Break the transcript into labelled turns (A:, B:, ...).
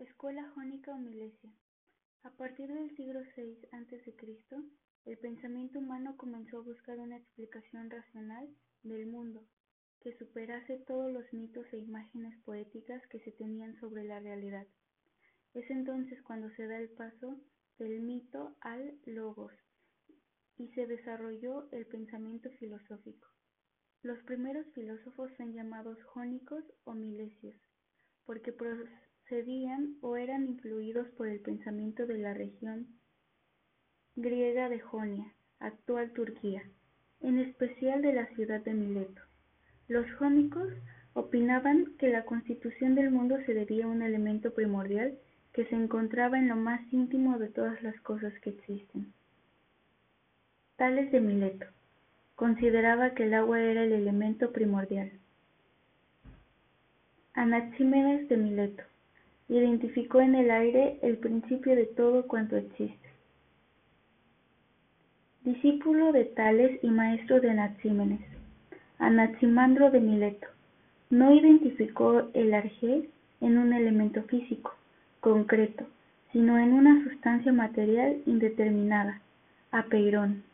A: Escuela jónica o milesia. A partir del siglo VI a.C., el pensamiento humano comenzó a buscar una explicación racional del mundo que superase todos los mitos e imágenes poéticas que se tenían sobre la realidad. Es entonces cuando se da el paso del mito al logos y se desarrolló el pensamiento filosófico. Los primeros filósofos son llamados jónicos o milesios, porque o eran influidos por el pensamiento de la región griega de Jonia, actual Turquía, en especial de la ciudad de Mileto. Los jónicos opinaban que la constitución del mundo se debía a un elemento primordial que se encontraba en lo más íntimo de todas las cosas que existen. Tales de Mileto consideraba que el agua era el elemento primordial. Anaxímenes de Mileto identificó en el aire el principio de todo cuanto existe. Discípulo de Tales y maestro de Anaxímenes, Anaximandro de Mileto no identificó el arjé en un elemento físico, concreto, sino en una sustancia material indeterminada, apeirón.